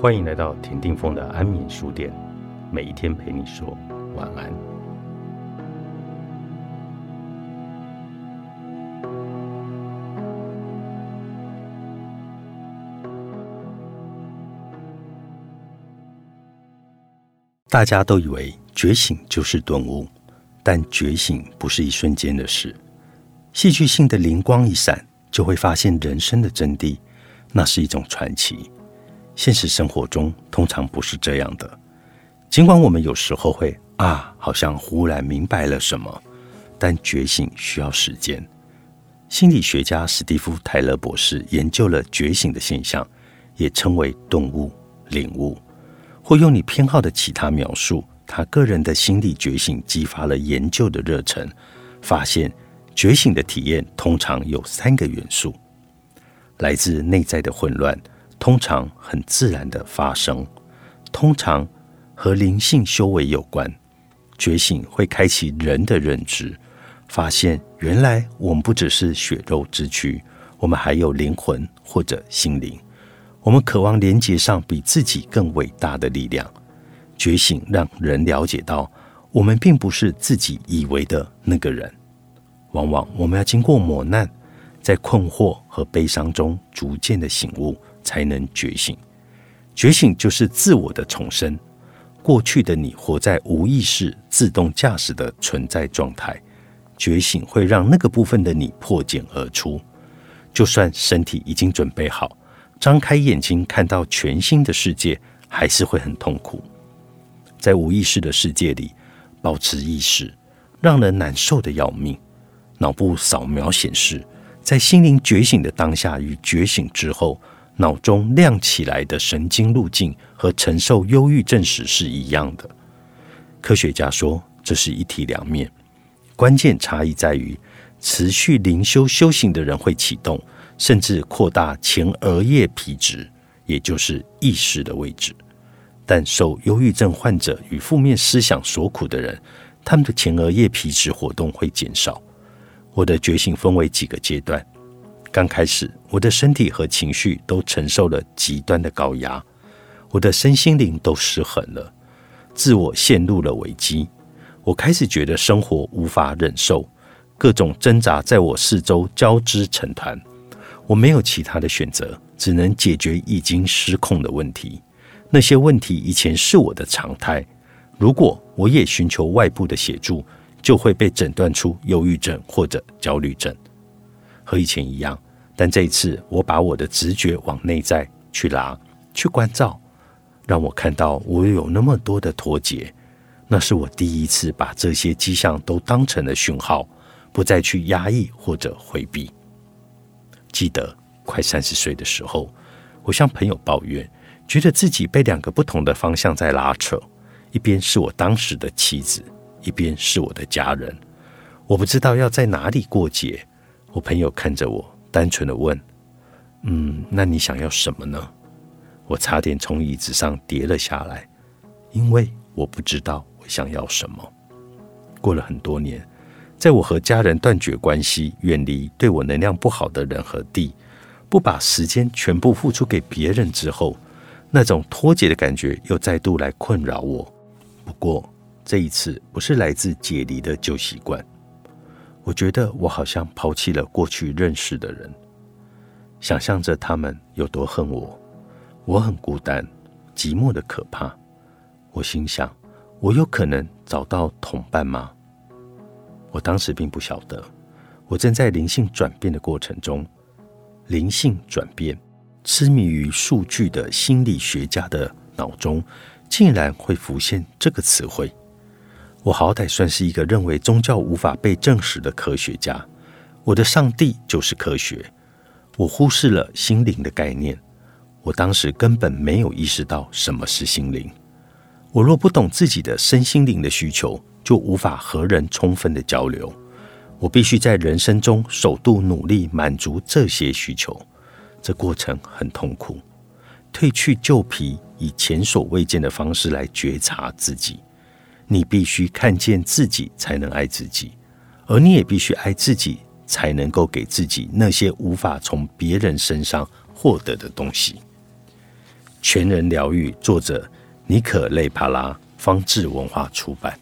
欢迎来到田定峰的安眠书店，每一天陪你说晚安。大家都以为觉醒就是顿悟，但觉醒不是一瞬间的事。戏剧性的灵光一闪，就会发现人生的真谛，那是一种传奇。现实生活中通常不是这样的。尽管我们有时候会啊，好像忽然明白了什么，但觉醒需要时间。心理学家史蒂夫·泰勒博士研究了觉醒的现象，也称为顿悟、领悟，或用你偏好的其他描述。他个人的心理觉醒激发了研究的热忱，发现觉醒的体验通常有三个元素：来自内在的混乱。通常很自然的发生，通常和灵性修为有关。觉醒会开启人的认知，发现原来我们不只是血肉之躯，我们还有灵魂或者心灵。我们渴望连接上比自己更伟大的力量。觉醒让人了解到，我们并不是自己以为的那个人。往往我们要经过磨难，在困惑和悲伤中逐渐的醒悟。才能觉醒，觉醒就是自我的重生。过去的你活在无意识、自动驾驶的存在状态，觉醒会让那个部分的你破茧而出。就算身体已经准备好，张开眼睛看到全新的世界，还是会很痛苦。在无意识的世界里，保持意识让人难受的要命。脑部扫描显示，在心灵觉醒的当下与觉醒之后。脑中亮起来的神经路径和承受忧郁症时是一样的。科学家说，这是一体两面。关键差异在于，持续灵修修行的人会启动甚至扩大前额叶皮质，也就是意识的位置。但受忧郁症患者与负面思想所苦的人，他们的前额叶皮质活动会减少。我的觉醒分为几个阶段。刚开始，我的身体和情绪都承受了极端的高压，我的身心灵都失衡了，自我陷入了危机。我开始觉得生活无法忍受，各种挣扎在我四周交织成团。我没有其他的选择，只能解决已经失控的问题。那些问题以前是我的常态，如果我也寻求外部的协助，就会被诊断出忧郁症或者焦虑症。和以前一样，但这一次我把我的直觉往内在去拉，去关照，让我看到我有那么多的脱节。那是我第一次把这些迹象都当成了讯号，不再去压抑或者回避。记得快三十岁的时候，我向朋友抱怨，觉得自己被两个不同的方向在拉扯，一边是我当时的妻子，一边是我的家人，我不知道要在哪里过节。我朋友看着我，单纯的问：“嗯，那你想要什么呢？”我差点从椅子上跌了下来，因为我不知道我想要什么。过了很多年，在我和家人断绝关系、远离对我能量不好的人和地，不把时间全部付出给别人之后，那种脱节的感觉又再度来困扰我。不过这一次不是来自解离的旧习惯。我觉得我好像抛弃了过去认识的人，想象着他们有多恨我，我很孤单、寂寞的可怕。我心想，我有可能找到同伴吗？我当时并不晓得，我正在灵性转变的过程中。灵性转变，痴迷于数据的心理学家的脑中，竟然会浮现这个词汇。我好歹算是一个认为宗教无法被证实的科学家，我的上帝就是科学。我忽视了心灵的概念，我当时根本没有意识到什么是心灵。我若不懂自己的身心灵的需求，就无法和人充分的交流。我必须在人生中首度努力满足这些需求，这过程很痛苦。褪去旧皮，以前所未见的方式来觉察自己。你必须看见自己，才能爱自己；而你也必须爱自己，才能够给自己那些无法从别人身上获得的东西。全人疗愈，作者尼可·雷帕拉，方志文化出版。